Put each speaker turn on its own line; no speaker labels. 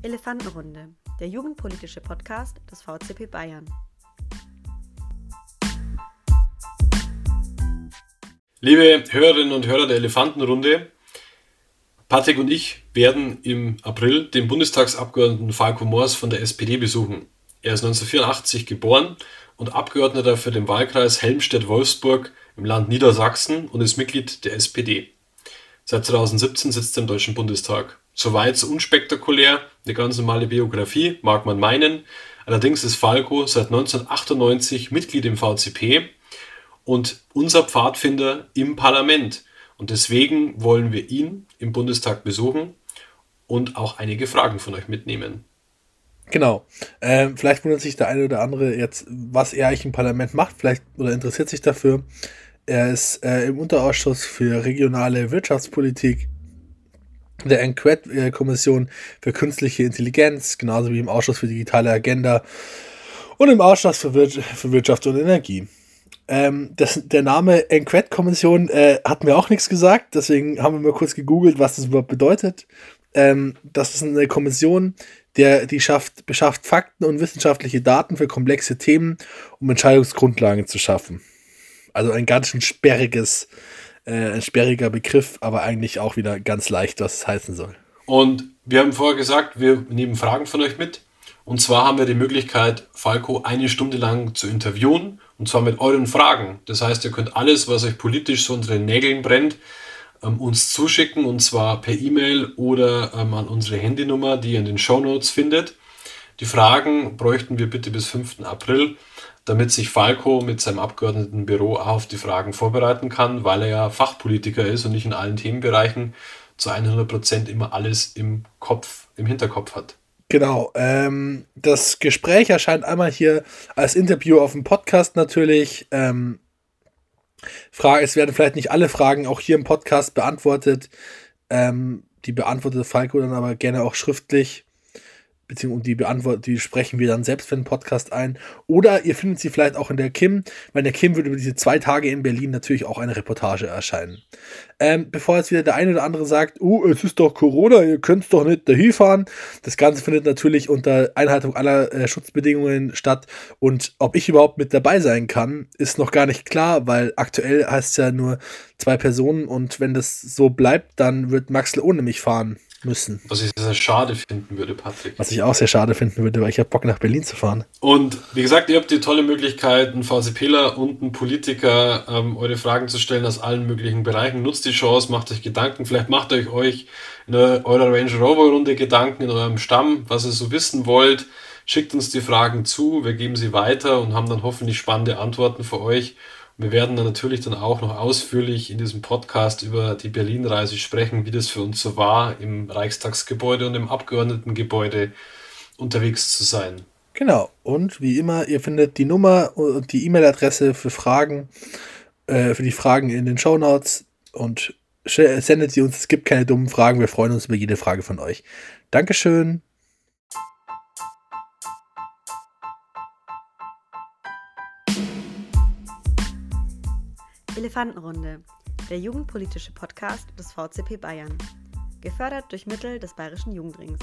Elefantenrunde, der jugendpolitische Podcast des VCP Bayern.
Liebe Hörerinnen und Hörer der Elefantenrunde, Patrick und ich werden im April den Bundestagsabgeordneten Falco Moors von der SPD besuchen. Er ist 1984 geboren und Abgeordneter für den Wahlkreis Helmstedt-Wolfsburg im Land Niedersachsen und ist Mitglied der SPD. Seit 2017 sitzt er im Deutschen Bundestag. Soweit so unspektakulär, eine ganz normale Biografie, mag man meinen. Allerdings ist Falco seit 1998 Mitglied im VCP und unser Pfadfinder im Parlament. Und deswegen wollen wir ihn im Bundestag besuchen und auch einige Fragen von euch mitnehmen.
Genau. Ähm, vielleicht wundert sich der eine oder andere jetzt, was er eigentlich im Parlament macht, vielleicht oder interessiert sich dafür. Er ist äh, im Unterausschuss für regionale Wirtschaftspolitik der Enquete-Kommission für künstliche Intelligenz, genauso wie im Ausschuss für digitale Agenda und im Ausschuss für, Wir für Wirtschaft und Energie. Ähm, das, der Name Enquete-Kommission äh, hat mir auch nichts gesagt, deswegen haben wir mal kurz gegoogelt, was das überhaupt bedeutet. Ähm, das ist eine Kommission, der, die schafft, beschafft Fakten und wissenschaftliche Daten für komplexe Themen, um Entscheidungsgrundlagen zu schaffen. Also ein ganz schön sperriges, äh, ein sperriger Begriff, aber eigentlich auch wieder ganz leicht, was es heißen soll.
Und wir haben vorher gesagt, wir nehmen Fragen von euch mit. Und zwar haben wir die Möglichkeit, Falco eine Stunde lang zu interviewen. Und zwar mit euren Fragen. Das heißt, ihr könnt alles, was euch politisch so unter den Nägeln brennt, ähm, uns zuschicken. Und zwar per E-Mail oder ähm, an unsere Handynummer, die ihr in den Show Notes findet. Die Fragen bräuchten wir bitte bis 5. April damit sich Falco mit seinem Abgeordnetenbüro auch auf die Fragen vorbereiten kann, weil er ja Fachpolitiker ist und nicht in allen Themenbereichen zu 100 Prozent immer alles im Kopf, im Hinterkopf hat.
Genau. Ähm, das Gespräch erscheint einmal hier als Interview auf dem Podcast natürlich. Ähm, Frage, es werden vielleicht nicht alle Fragen auch hier im Podcast beantwortet. Ähm, die beantwortet Falco dann aber gerne auch schriftlich beziehungsweise die beantworten, die sprechen wir dann selbst für den Podcast ein. Oder ihr findet sie vielleicht auch in der Kim, weil in der Kim wird über diese zwei Tage in Berlin natürlich auch eine Reportage erscheinen. Ähm, bevor jetzt wieder der eine oder andere sagt, uh, es ist doch Corona, ihr könnt doch nicht dahin fahren. Das Ganze findet natürlich unter Einhaltung aller äh, Schutzbedingungen statt. Und ob ich überhaupt mit dabei sein kann, ist noch gar nicht klar, weil aktuell heißt es ja nur zwei Personen und wenn das so bleibt, dann wird Maxl ohne mich fahren müssen.
Was ich sehr schade finden würde, Patrick.
Was ich auch sehr schade finden würde, weil ich habe Bock nach Berlin zu fahren.
Und wie gesagt, ihr habt die tolle Möglichkeit, einen VCPler und einen Politiker ähm, eure Fragen zu stellen aus allen möglichen Bereichen. Nutzt die Chance, macht euch Gedanken. Vielleicht macht euch euch in eurer Range Rover Runde Gedanken in eurem Stamm, was ihr so wissen wollt. Schickt uns die Fragen zu, wir geben sie weiter und haben dann hoffentlich spannende Antworten für euch. Wir werden dann natürlich dann auch noch ausführlich in diesem Podcast über die Berlin-Reise sprechen, wie das für uns so war, im Reichstagsgebäude und im Abgeordnetengebäude unterwegs zu sein.
Genau. Und wie immer, ihr findet die Nummer und die E-Mail-Adresse für Fragen, äh, für die Fragen in den Show Notes und sendet sie uns. Es gibt keine dummen Fragen. Wir freuen uns über jede Frage von euch. Dankeschön.
Elefantenrunde, der jugendpolitische Podcast des VCP Bayern. Gefördert durch Mittel des Bayerischen Jugendrings.